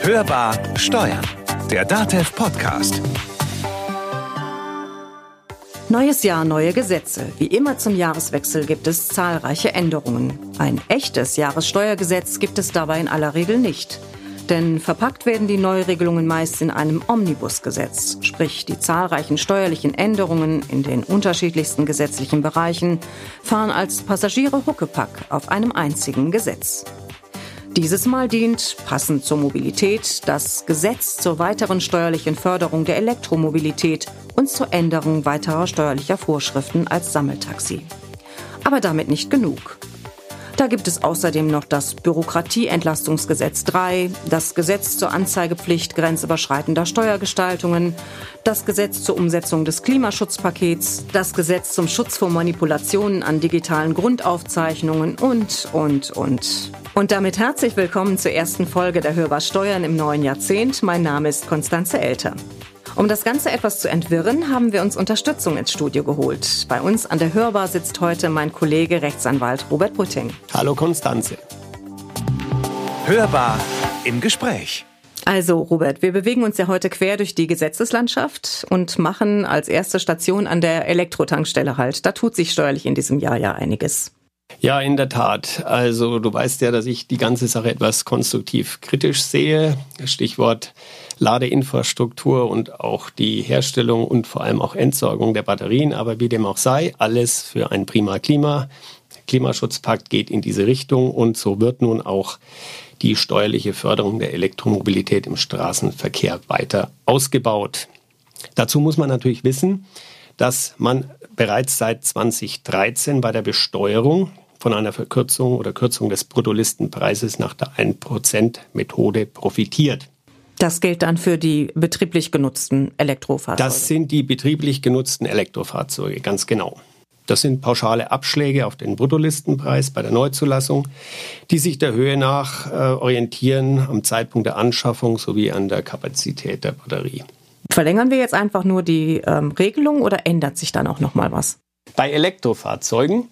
Hörbar Steuern, der DATEV Podcast. Neues Jahr, neue Gesetze. Wie immer zum Jahreswechsel gibt es zahlreiche Änderungen. Ein echtes Jahressteuergesetz gibt es dabei in aller Regel nicht. Denn verpackt werden die Neuregelungen meist in einem Omnibusgesetz, sprich die zahlreichen steuerlichen Änderungen in den unterschiedlichsten gesetzlichen Bereichen fahren als Passagiere Huckepack auf einem einzigen Gesetz. Dieses Mal dient, passend zur Mobilität, das Gesetz zur weiteren steuerlichen Förderung der Elektromobilität und zur Änderung weiterer steuerlicher Vorschriften als Sammeltaxi. Aber damit nicht genug. Da gibt es außerdem noch das Bürokratieentlastungsgesetz 3, das Gesetz zur Anzeigepflicht grenzüberschreitender Steuergestaltungen, das Gesetz zur Umsetzung des Klimaschutzpakets, das Gesetz zum Schutz vor Manipulationen an digitalen Grundaufzeichnungen und, und, und. Und damit herzlich willkommen zur ersten Folge der Hörbar Steuern im neuen Jahrzehnt. Mein Name ist Konstanze Elter. Um das Ganze etwas zu entwirren, haben wir uns Unterstützung ins Studio geholt. Bei uns an der Hörbar sitzt heute mein Kollege Rechtsanwalt Robert Putting. Hallo Konstanze. Hörbar im Gespräch. Also, Robert, wir bewegen uns ja heute quer durch die Gesetzeslandschaft und machen als erste Station an der Elektrotankstelle halt. Da tut sich steuerlich in diesem Jahr ja einiges. Ja, in der Tat. Also du weißt ja, dass ich die ganze Sache etwas konstruktiv kritisch sehe. Stichwort Ladeinfrastruktur und auch die Herstellung und vor allem auch Entsorgung der Batterien. Aber wie dem auch sei, alles für ein prima Klima. Der Klimaschutzpakt geht in diese Richtung und so wird nun auch die steuerliche Förderung der Elektromobilität im Straßenverkehr weiter ausgebaut. Dazu muss man natürlich wissen, dass man bereits seit 2013 bei der Besteuerung von einer Verkürzung oder Kürzung des Bruttolistenpreises nach der 1%-Methode profitiert. Das gilt dann für die betrieblich genutzten Elektrofahrzeuge. Das sind die betrieblich genutzten Elektrofahrzeuge, ganz genau. Das sind pauschale Abschläge auf den Bruttolistenpreis bei der Neuzulassung, die sich der Höhe nach äh, orientieren am Zeitpunkt der Anschaffung sowie an der Kapazität der Batterie. Verlängern wir jetzt einfach nur die ähm, Regelung oder ändert sich dann auch noch mal was? Bei Elektrofahrzeugen,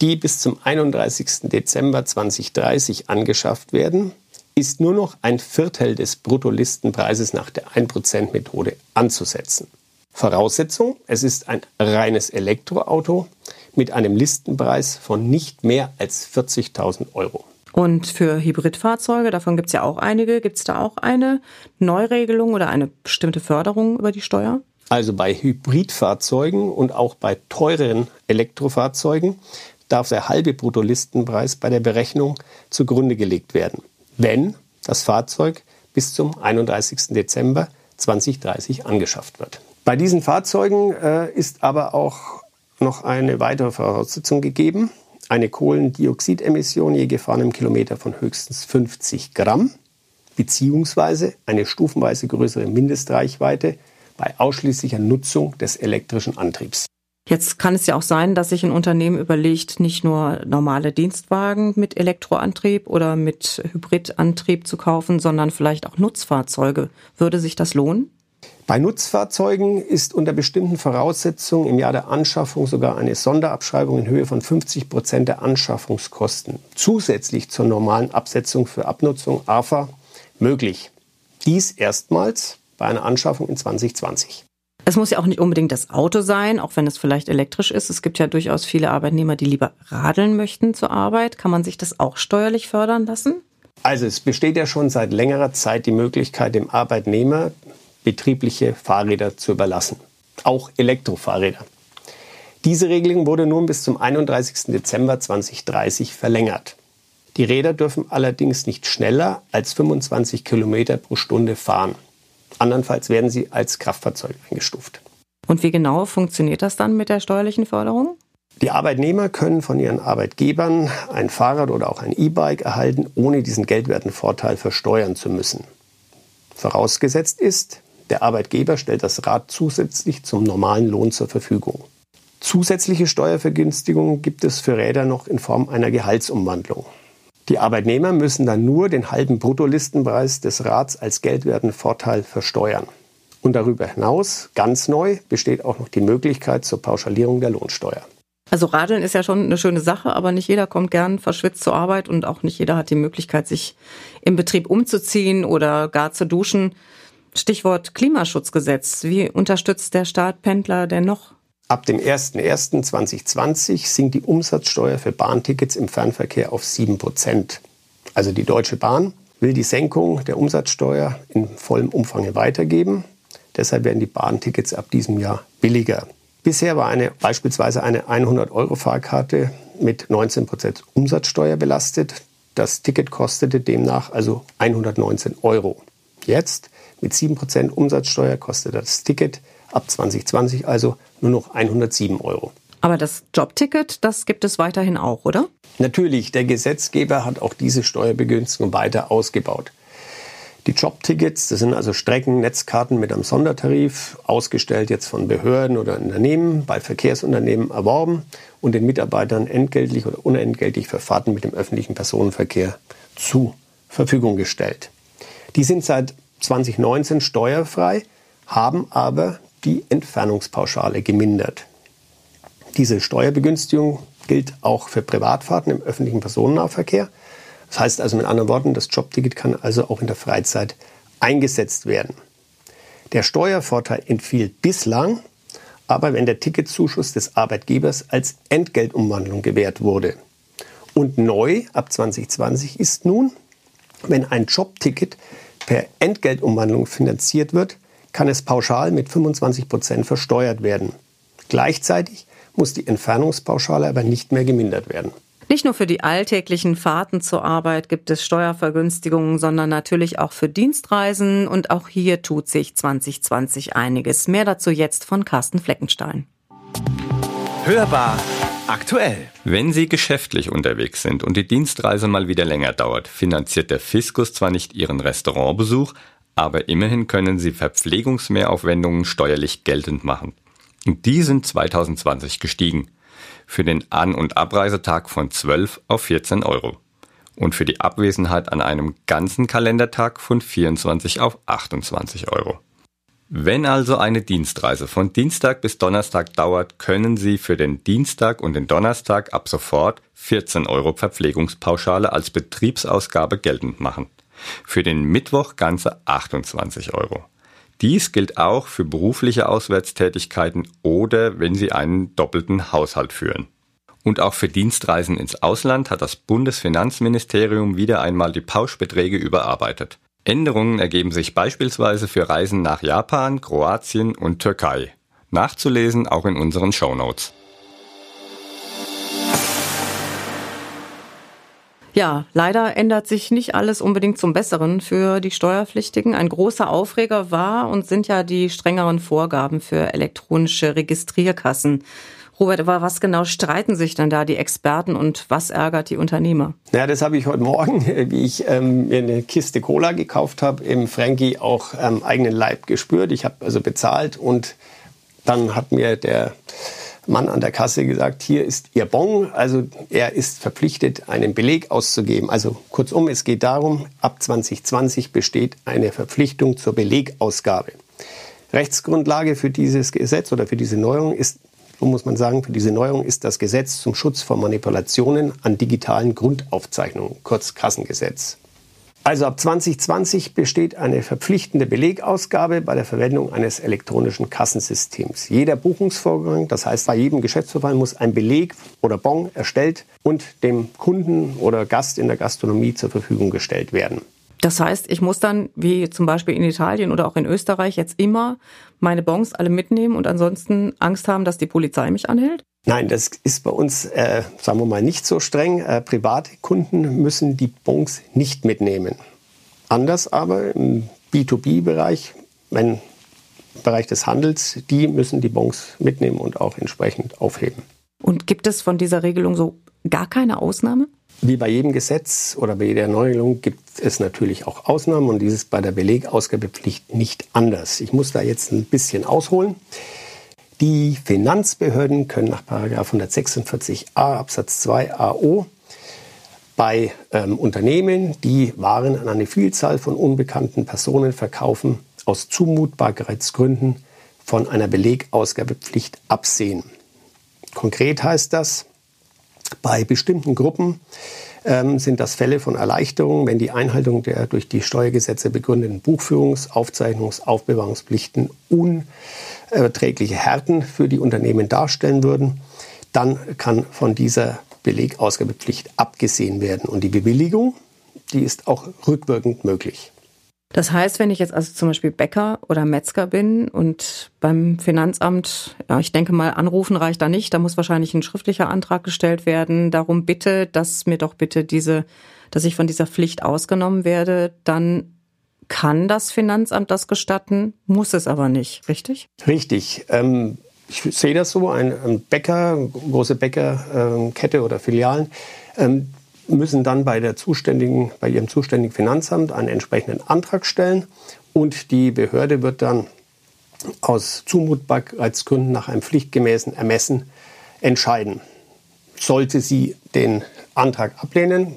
die bis zum 31. Dezember 2030 angeschafft werden, ist nur noch ein Viertel des Bruttolistenpreises nach der 1%-Methode anzusetzen. Voraussetzung, es ist ein reines Elektroauto mit einem Listenpreis von nicht mehr als 40.000 Euro. Und für Hybridfahrzeuge, davon gibt es ja auch einige, gibt es da auch eine Neuregelung oder eine bestimmte Förderung über die Steuer? Also bei Hybridfahrzeugen und auch bei teureren Elektrofahrzeugen darf der halbe Bruttolistenpreis bei der Berechnung zugrunde gelegt werden, wenn das Fahrzeug bis zum 31. Dezember 2030 angeschafft wird. Bei diesen Fahrzeugen äh, ist aber auch noch eine weitere Voraussetzung gegeben eine Kohlendioxidemission je gefahrenem Kilometer von höchstens 50 Gramm beziehungsweise eine stufenweise größere Mindestreichweite bei ausschließlicher Nutzung des elektrischen Antriebs. Jetzt kann es ja auch sein, dass sich ein Unternehmen überlegt, nicht nur normale Dienstwagen mit Elektroantrieb oder mit Hybridantrieb zu kaufen, sondern vielleicht auch Nutzfahrzeuge. Würde sich das lohnen? Bei Nutzfahrzeugen ist unter bestimmten Voraussetzungen im Jahr der Anschaffung sogar eine Sonderabschreibung in Höhe von 50 Prozent der Anschaffungskosten zusätzlich zur normalen Absetzung für Abnutzung AFA möglich. Dies erstmals bei einer Anschaffung in 2020. Es muss ja auch nicht unbedingt das Auto sein, auch wenn es vielleicht elektrisch ist. Es gibt ja durchaus viele Arbeitnehmer, die lieber radeln möchten zur Arbeit. Kann man sich das auch steuerlich fördern lassen? Also es besteht ja schon seit längerer Zeit die Möglichkeit, dem Arbeitnehmer betriebliche Fahrräder zu überlassen. Auch Elektrofahrräder. Diese Regelung wurde nun bis zum 31. Dezember 2030 verlängert. Die Räder dürfen allerdings nicht schneller als 25 Kilometer pro Stunde fahren. Andernfalls werden sie als Kraftfahrzeug eingestuft. Und wie genau funktioniert das dann mit der steuerlichen Förderung? Die Arbeitnehmer können von ihren Arbeitgebern ein Fahrrad oder auch ein E-Bike erhalten, ohne diesen geldwerten Vorteil versteuern zu müssen. Vorausgesetzt ist, der Arbeitgeber stellt das Rad zusätzlich zum normalen Lohn zur Verfügung. Zusätzliche Steuervergünstigungen gibt es für Räder noch in Form einer Gehaltsumwandlung. Die Arbeitnehmer müssen dann nur den halben Bruttolistenpreis des Rads als geldwerten Vorteil versteuern. Und darüber hinaus, ganz neu, besteht auch noch die Möglichkeit zur Pauschalierung der Lohnsteuer. Also Radeln ist ja schon eine schöne Sache, aber nicht jeder kommt gern verschwitzt zur Arbeit und auch nicht jeder hat die Möglichkeit, sich im Betrieb umzuziehen oder gar zu duschen. Stichwort Klimaschutzgesetz. Wie unterstützt der Staat Pendler denn noch? Ab dem 01.01.2020 sinkt die Umsatzsteuer für Bahntickets im Fernverkehr auf 7 Prozent. Also die Deutsche Bahn will die Senkung der Umsatzsteuer in vollem Umfang weitergeben. Deshalb werden die Bahntickets ab diesem Jahr billiger. Bisher war eine, beispielsweise eine 100-Euro-Fahrkarte mit 19 Prozent Umsatzsteuer belastet. Das Ticket kostete demnach also 119 Euro. Jetzt mit 7 Prozent Umsatzsteuer kostet das Ticket ab 2020 also nur noch 107 Euro. Aber das Jobticket, das gibt es weiterhin auch, oder? Natürlich, der Gesetzgeber hat auch diese Steuerbegünstigung weiter ausgebaut. Die Jobtickets, das sind also Strecken, Netzkarten mit einem Sondertarif, ausgestellt jetzt von Behörden oder Unternehmen, bei Verkehrsunternehmen erworben und den Mitarbeitern entgeltlich oder unentgeltlich für Fahrten mit dem öffentlichen Personenverkehr zur Verfügung gestellt. Die sind seit 2019 steuerfrei, haben aber die Entfernungspauschale gemindert. Diese Steuerbegünstigung gilt auch für Privatfahrten im öffentlichen Personennahverkehr. Das heißt also mit anderen Worten, das Jobticket kann also auch in der Freizeit eingesetzt werden. Der Steuervorteil entfiel bislang, aber wenn der Ticketzuschuss des Arbeitgebers als Entgeltumwandlung gewährt wurde. Und neu ab 2020 ist nun, wenn ein Jobticket per Entgeltumwandlung finanziert wird, kann es pauschal mit 25 Prozent versteuert werden. Gleichzeitig muss die Entfernungspauschale aber nicht mehr gemindert werden. Nicht nur für die alltäglichen Fahrten zur Arbeit gibt es Steuervergünstigungen, sondern natürlich auch für Dienstreisen. Und auch hier tut sich 2020 einiges. Mehr dazu jetzt von Carsten Fleckenstein. Hörbar aktuell. Wenn Sie geschäftlich unterwegs sind und die Dienstreise mal wieder länger dauert, finanziert der Fiskus zwar nicht Ihren Restaurantbesuch, aber immerhin können Sie Verpflegungsmehraufwendungen steuerlich geltend machen. Und die sind 2020 gestiegen. Für den An- und Abreisetag von 12 auf 14 Euro. Und für die Abwesenheit an einem ganzen Kalendertag von 24 auf 28 Euro. Wenn also eine Dienstreise von Dienstag bis Donnerstag dauert, können Sie für den Dienstag und den Donnerstag ab sofort 14 Euro Verpflegungspauschale als Betriebsausgabe geltend machen. Für den Mittwoch ganze 28 Euro. Dies gilt auch für berufliche Auswärtstätigkeiten oder wenn Sie einen doppelten Haushalt führen. Und auch für Dienstreisen ins Ausland hat das Bundesfinanzministerium wieder einmal die Pauschbeträge überarbeitet. Änderungen ergeben sich beispielsweise für Reisen nach Japan, Kroatien und Türkei. Nachzulesen auch in unseren Show Notes. Ja, leider ändert sich nicht alles unbedingt zum Besseren für die Steuerpflichtigen. Ein großer Aufreger war und sind ja die strengeren Vorgaben für elektronische Registrierkassen. Robert, über was genau streiten sich denn da die Experten und was ärgert die Unternehmer? Ja, das habe ich heute Morgen, wie ich ähm, mir eine Kiste Cola gekauft habe, im Frankie auch am ähm, eigenen Leib gespürt. Ich habe also bezahlt und dann hat mir der Mann an der Kasse gesagt, hier ist Ihr Bon. Also er ist verpflichtet, einen Beleg auszugeben. Also kurzum, es geht darum, ab 2020 besteht eine Verpflichtung zur Belegausgabe. Rechtsgrundlage für dieses Gesetz oder für diese Neuerung ist, so muss man sagen, für diese Neuerung ist das Gesetz zum Schutz vor Manipulationen an digitalen Grundaufzeichnungen, kurz Kassengesetz. Also ab 2020 besteht eine verpflichtende Belegausgabe bei der Verwendung eines elektronischen Kassensystems. Jeder Buchungsvorgang, das heißt bei jedem Geschäftsverfahren, muss ein Beleg oder Bon erstellt und dem Kunden oder Gast in der Gastronomie zur Verfügung gestellt werden. Das heißt, ich muss dann, wie zum Beispiel in Italien oder auch in Österreich, jetzt immer meine Bons alle mitnehmen und ansonsten Angst haben, dass die Polizei mich anhält? Nein, das ist bei uns, äh, sagen wir mal, nicht so streng. Äh, private Kunden müssen die Bons nicht mitnehmen. Anders aber im B2B-Bereich, wenn im Bereich des Handels, die müssen die Bons mitnehmen und auch entsprechend aufheben. Und gibt es von dieser Regelung so gar keine Ausnahme? Wie bei jedem Gesetz oder bei jeder Neuregelung gibt es natürlich auch Ausnahmen und dieses bei der Belegausgabepflicht nicht anders. Ich muss da jetzt ein bisschen ausholen. Die Finanzbehörden können nach 146a Absatz 2 AO bei ähm, Unternehmen, die Waren an eine Vielzahl von unbekannten Personen verkaufen, aus Zumutbarkeitsgründen von einer Belegausgabepflicht absehen. Konkret heißt das, bei bestimmten Gruppen ähm, sind das Fälle von Erleichterung, wenn die Einhaltung der durch die Steuergesetze begründeten Buchführungs-, Aufzeichnungs-, Aufbewahrungspflichten unerträgliche Härten für die Unternehmen darstellen würden. Dann kann von dieser Belegausgabepflicht abgesehen werden. Und die Bewilligung, die ist auch rückwirkend möglich. Das heißt, wenn ich jetzt also zum Beispiel Bäcker oder Metzger bin und beim Finanzamt, ja, ich denke mal, anrufen reicht da nicht, da muss wahrscheinlich ein schriftlicher Antrag gestellt werden, darum bitte, dass mir doch bitte diese, dass ich von dieser Pflicht ausgenommen werde, dann kann das Finanzamt das gestatten, muss es aber nicht, richtig? Richtig. Ähm, ich sehe das so, ein, ein Bäcker, große Bäckerkette äh, oder Filialen, ähm, müssen dann bei, der zuständigen, bei ihrem zuständigen Finanzamt einen entsprechenden Antrag stellen und die Behörde wird dann aus Zumutbarkeitsgründen nach einem pflichtgemäßen Ermessen entscheiden. Sollte sie den Antrag ablehnen,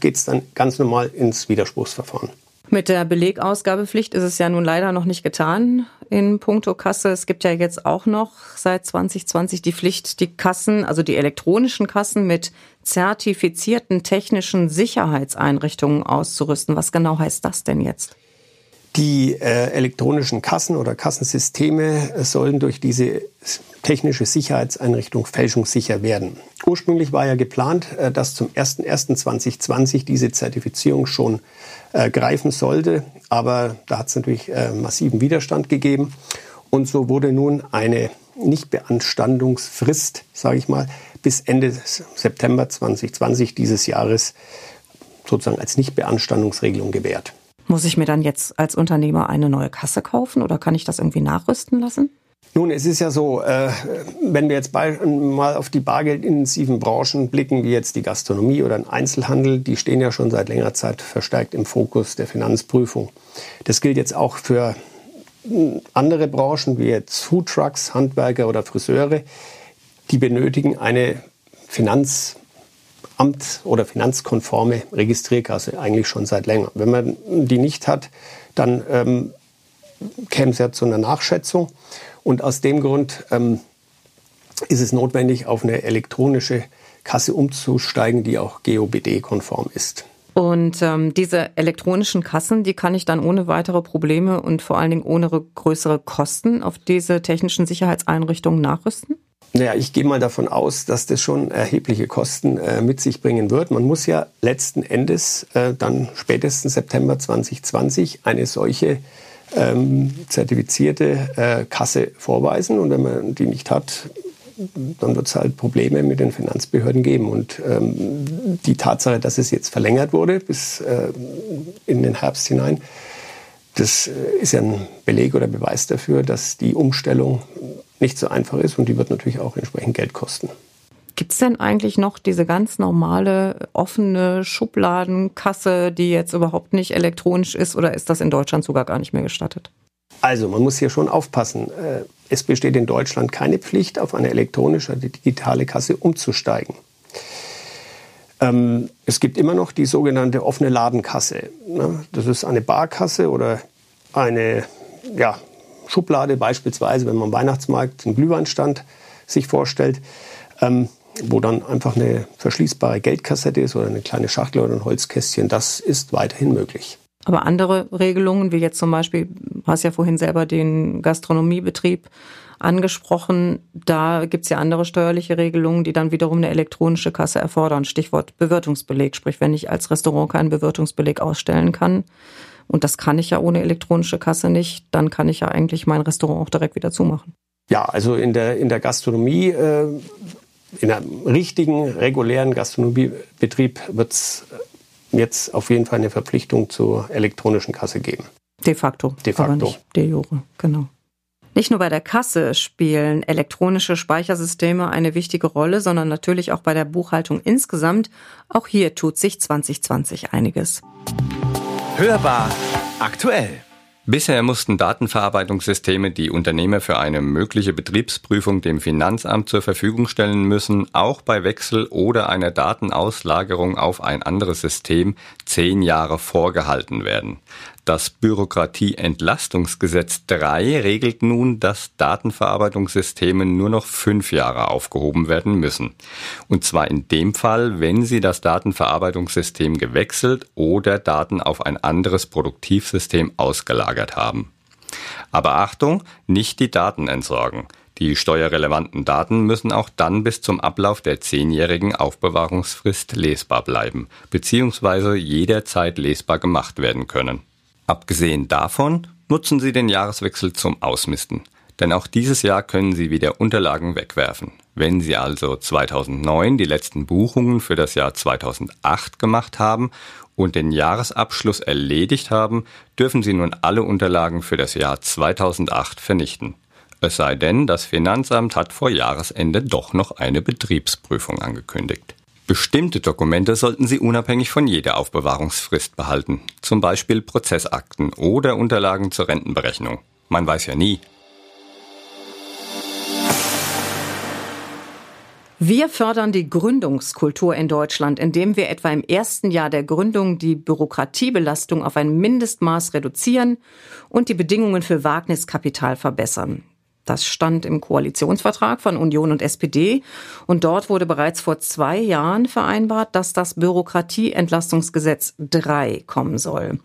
geht es dann ganz normal ins Widerspruchsverfahren. Mit der Belegausgabepflicht ist es ja nun leider noch nicht getan in puncto Kasse. Es gibt ja jetzt auch noch seit 2020 die Pflicht, die Kassen, also die elektronischen Kassen mit zertifizierten technischen Sicherheitseinrichtungen auszurüsten. Was genau heißt das denn jetzt? Die äh, elektronischen Kassen oder Kassensysteme sollen durch diese technische Sicherheitseinrichtung fälschungssicher werden. Ursprünglich war ja geplant, äh, dass zum 01.01.2020 diese Zertifizierung schon äh, greifen sollte, aber da hat es natürlich äh, massiven Widerstand gegeben. Und so wurde nun eine Nichtbeanstandungsfrist, sage ich mal, bis Ende September 2020 dieses Jahres sozusagen als Nichtbeanstandungsregelung gewährt. Muss ich mir dann jetzt als Unternehmer eine neue Kasse kaufen oder kann ich das irgendwie nachrüsten lassen? Nun, es ist ja so, äh, wenn wir jetzt mal auf die bargeldintensiven Branchen blicken, wie jetzt die Gastronomie oder den Einzelhandel, die stehen ja schon seit längerer Zeit verstärkt im Fokus der Finanzprüfung. Das gilt jetzt auch für hm, andere Branchen wie jetzt Foodtrucks, Handwerker oder Friseure. Die benötigen eine Finanz Amt- oder finanzkonforme Registrierkasse eigentlich schon seit länger. Wenn man die nicht hat, dann ähm, käme es ja zu einer Nachschätzung. Und aus dem Grund ähm, ist es notwendig, auf eine elektronische Kasse umzusteigen, die auch GOBD-konform ist. Und ähm, diese elektronischen Kassen, die kann ich dann ohne weitere Probleme und vor allen Dingen ohne größere Kosten auf diese technischen Sicherheitseinrichtungen nachrüsten? Naja, ich gehe mal davon aus, dass das schon erhebliche Kosten äh, mit sich bringen wird. Man muss ja letzten Endes äh, dann spätestens September 2020 eine solche ähm, zertifizierte äh, Kasse vorweisen. Und wenn man die nicht hat, dann wird es halt Probleme mit den Finanzbehörden geben. Und ähm, die Tatsache, dass es jetzt verlängert wurde bis äh, in den Herbst hinein, das äh, ist ja ein Beleg oder Beweis dafür, dass die Umstellung nicht so einfach ist und die wird natürlich auch entsprechend Geld kosten. Gibt es denn eigentlich noch diese ganz normale offene Schubladenkasse, die jetzt überhaupt nicht elektronisch ist oder ist das in Deutschland sogar gar nicht mehr gestattet? Also man muss hier schon aufpassen. Äh, es besteht in Deutschland keine Pflicht, auf eine elektronische oder digitale Kasse umzusteigen. Ähm, es gibt immer noch die sogenannte offene Ladenkasse. Ne? Das ist eine Barkasse oder eine ja, Schublade beispielsweise, wenn man am Weihnachtsmarkt einen Glühweinstand sich vorstellt, ähm, wo dann einfach eine verschließbare Geldkassette ist oder eine kleine Schachtel oder ein Holzkästchen, das ist weiterhin möglich. Aber andere Regelungen, wie jetzt zum Beispiel, du hast ja vorhin selber den Gastronomiebetrieb angesprochen, da gibt es ja andere steuerliche Regelungen, die dann wiederum eine elektronische Kasse erfordern. Stichwort Bewirtungsbeleg, sprich wenn ich als Restaurant keinen Bewirtungsbeleg ausstellen kann, und das kann ich ja ohne elektronische Kasse nicht, dann kann ich ja eigentlich mein Restaurant auch direkt wieder zumachen. Ja, also in der, in der Gastronomie, äh, in einem richtigen, regulären Gastronomiebetrieb wird es jetzt auf jeden Fall eine Verpflichtung zur elektronischen Kasse geben. De facto. De facto. Aber nicht de jure, genau. Nicht nur bei der Kasse spielen elektronische Speichersysteme eine wichtige Rolle, sondern natürlich auch bei der Buchhaltung insgesamt. Auch hier tut sich 2020 einiges. Hörbar aktuell. Bisher mussten Datenverarbeitungssysteme, die Unternehmer für eine mögliche Betriebsprüfung dem Finanzamt zur Verfügung stellen müssen, auch bei Wechsel oder einer Datenauslagerung auf ein anderes System zehn Jahre vorgehalten werden. Das Bürokratieentlastungsgesetz 3 regelt nun, dass Datenverarbeitungssysteme nur noch fünf Jahre aufgehoben werden müssen. Und zwar in dem Fall, wenn sie das Datenverarbeitungssystem gewechselt oder Daten auf ein anderes Produktivsystem ausgelagert haben. Aber Achtung, nicht die Daten entsorgen. Die steuerrelevanten Daten müssen auch dann bis zum Ablauf der zehnjährigen Aufbewahrungsfrist lesbar bleiben, beziehungsweise jederzeit lesbar gemacht werden können. Abgesehen davon nutzen Sie den Jahreswechsel zum Ausmisten. Denn auch dieses Jahr können Sie wieder Unterlagen wegwerfen. Wenn Sie also 2009 die letzten Buchungen für das Jahr 2008 gemacht haben und den Jahresabschluss erledigt haben, dürfen Sie nun alle Unterlagen für das Jahr 2008 vernichten. Es sei denn, das Finanzamt hat vor Jahresende doch noch eine Betriebsprüfung angekündigt. Bestimmte Dokumente sollten Sie unabhängig von jeder Aufbewahrungsfrist behalten, zum Beispiel Prozessakten oder Unterlagen zur Rentenberechnung. Man weiß ja nie. Wir fördern die Gründungskultur in Deutschland, indem wir etwa im ersten Jahr der Gründung die Bürokratiebelastung auf ein Mindestmaß reduzieren und die Bedingungen für Wagniskapital verbessern. Das stand im Koalitionsvertrag von Union und SPD. Und dort wurde bereits vor zwei Jahren vereinbart, dass das Bürokratieentlastungsgesetz 3 kommen soll.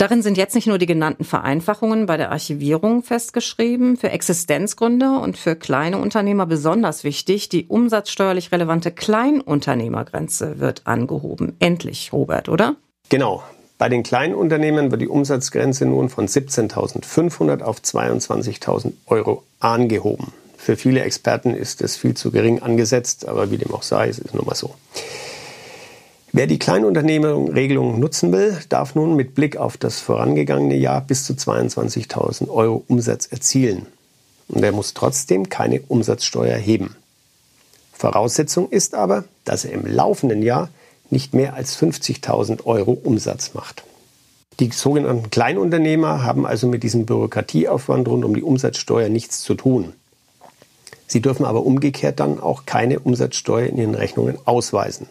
Darin sind jetzt nicht nur die genannten Vereinfachungen bei der Archivierung festgeschrieben, für Existenzgründer und für kleine Unternehmer besonders wichtig, die umsatzsteuerlich relevante Kleinunternehmergrenze wird angehoben. Endlich, Robert, oder? Genau. Bei den kleinen Unternehmen wird die Umsatzgrenze nun von 17.500 auf 22.000 Euro angehoben. Für viele Experten ist es viel zu gering angesetzt, aber wie dem auch sei, es ist nun mal so. Wer die Kleinunternehmerregelung nutzen will, darf nun mit Blick auf das vorangegangene Jahr bis zu 22.000 Euro Umsatz erzielen. Und er muss trotzdem keine Umsatzsteuer heben. Voraussetzung ist aber, dass er im laufenden Jahr nicht mehr als 50.000 Euro Umsatz macht. Die sogenannten Kleinunternehmer haben also mit diesem Bürokratieaufwand rund um die Umsatzsteuer nichts zu tun. Sie dürfen aber umgekehrt dann auch keine Umsatzsteuer in ihren Rechnungen ausweisen.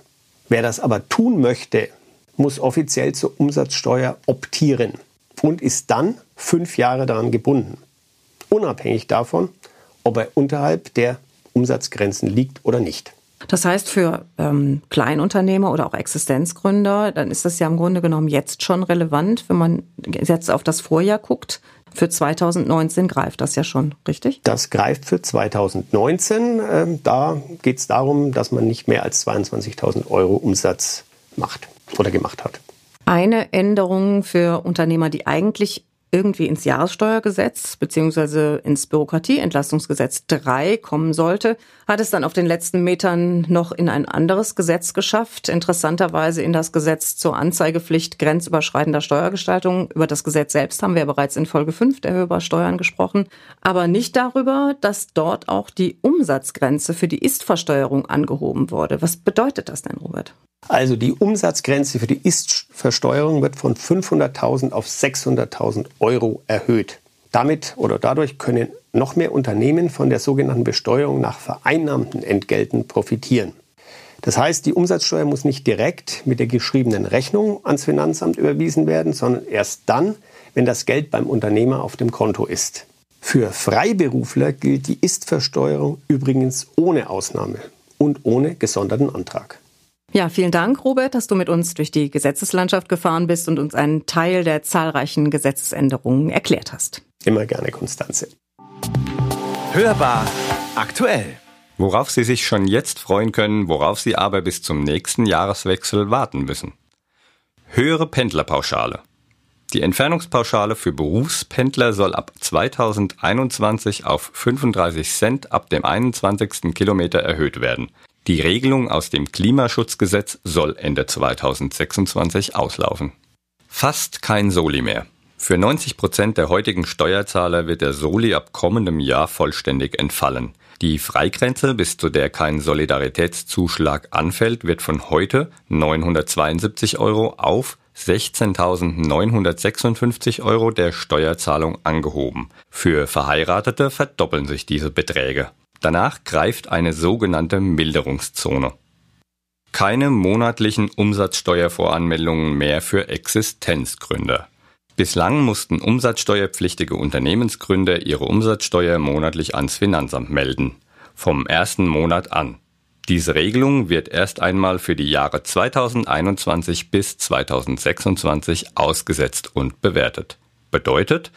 Wer das aber tun möchte, muss offiziell zur Umsatzsteuer optieren und ist dann fünf Jahre daran gebunden, unabhängig davon, ob er unterhalb der Umsatzgrenzen liegt oder nicht. Das heißt, für ähm, Kleinunternehmer oder auch Existenzgründer, dann ist das ja im Grunde genommen jetzt schon relevant, wenn man jetzt auf das Vorjahr guckt. Für 2019 greift das ja schon, richtig? Das greift für 2019. Ähm, da geht es darum, dass man nicht mehr als 22.000 Euro Umsatz macht oder gemacht hat. Eine Änderung für Unternehmer, die eigentlich irgendwie ins Jahressteuergesetz beziehungsweise ins Bürokratieentlastungsgesetz 3 kommen sollte, hat es dann auf den letzten Metern noch in ein anderes Gesetz geschafft, interessanterweise in das Gesetz zur Anzeigepflicht grenzüberschreitender Steuergestaltung. Über das Gesetz selbst haben wir bereits in Folge 5 der Hörer Steuern gesprochen, aber nicht darüber, dass dort auch die Umsatzgrenze für die Istversteuerung angehoben wurde. Was bedeutet das denn, Robert? Also die Umsatzgrenze für die Ist-Versteuerung wird von 500.000 auf 600.000 Euro erhöht. Damit oder dadurch können noch mehr Unternehmen von der sogenannten Besteuerung nach vereinnahmten Entgelten profitieren. Das heißt, die Umsatzsteuer muss nicht direkt mit der geschriebenen Rechnung ans Finanzamt überwiesen werden, sondern erst dann, wenn das Geld beim Unternehmer auf dem Konto ist. Für Freiberufler gilt die Ist-Versteuerung übrigens ohne Ausnahme und ohne gesonderten Antrag. Ja, vielen Dank, Robert, dass du mit uns durch die Gesetzeslandschaft gefahren bist und uns einen Teil der zahlreichen Gesetzesänderungen erklärt hast. Immer gerne, Konstanze. Hörbar aktuell. Worauf Sie sich schon jetzt freuen können, worauf Sie aber bis zum nächsten Jahreswechsel warten müssen. Höhere Pendlerpauschale. Die Entfernungspauschale für Berufspendler soll ab 2021 auf 35 Cent ab dem 21. Kilometer erhöht werden. Die Regelung aus dem Klimaschutzgesetz soll Ende 2026 auslaufen. Fast kein Soli mehr. Für 90 Prozent der heutigen Steuerzahler wird der Soli ab kommendem Jahr vollständig entfallen. Die Freigrenze, bis zu der kein Solidaritätszuschlag anfällt, wird von heute 972 Euro auf 16.956 Euro der Steuerzahlung angehoben. Für Verheiratete verdoppeln sich diese Beträge. Danach greift eine sogenannte Milderungszone. Keine monatlichen Umsatzsteuervoranmeldungen mehr für Existenzgründer. Bislang mussten umsatzsteuerpflichtige Unternehmensgründer ihre Umsatzsteuer monatlich ans Finanzamt melden. Vom ersten Monat an. Diese Regelung wird erst einmal für die Jahre 2021 bis 2026 ausgesetzt und bewertet. Bedeutet,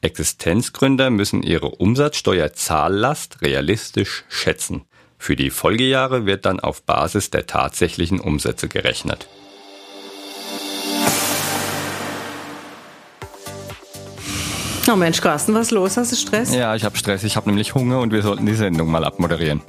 Existenzgründer müssen ihre Umsatzsteuerzahllast realistisch schätzen. Für die Folgejahre wird dann auf Basis der tatsächlichen Umsätze gerechnet. Oh Mensch, Carsten, was ist los? Hast du Stress? Ja, ich habe Stress. Ich habe nämlich Hunger und wir sollten die Sendung mal abmoderieren.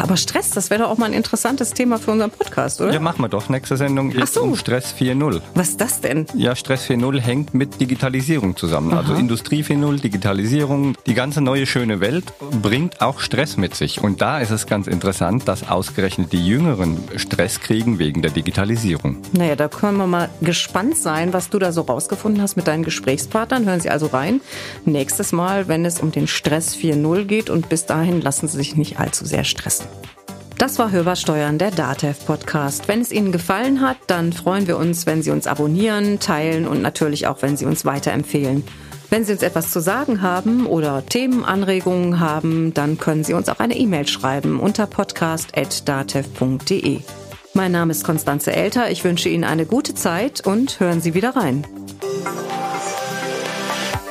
Aber Stress, das wäre doch auch mal ein interessantes Thema für unseren Podcast, oder? Ja, machen wir doch. Nächste Sendung Ach so. um Stress 4.0. Was ist das denn? Ja, Stress 4.0 hängt mit Digitalisierung zusammen. Also Industrie 4.0, Digitalisierung. Die ganze neue schöne Welt bringt auch Stress mit sich. Und da ist es ganz interessant, dass ausgerechnet die Jüngeren Stress kriegen wegen der Digitalisierung. Naja, da können wir mal gespannt sein, was du da so rausgefunden hast mit deinen Gesprächspartnern. Hören Sie also rein. Nächstes Mal, wenn es um den Stress 4.0 geht und bis dahin lassen Sie sich nicht allzu sehr stressen. Das war Hörbar Steuern, der DATEV Podcast. Wenn es Ihnen gefallen hat, dann freuen wir uns, wenn Sie uns abonnieren, teilen und natürlich auch, wenn Sie uns weiterempfehlen. Wenn Sie uns etwas zu sagen haben oder Themenanregungen haben, dann können Sie uns auch eine E-Mail schreiben unter podcast.datev.de. Mein Name ist Konstanze Elter. Ich wünsche Ihnen eine gute Zeit und hören Sie wieder rein.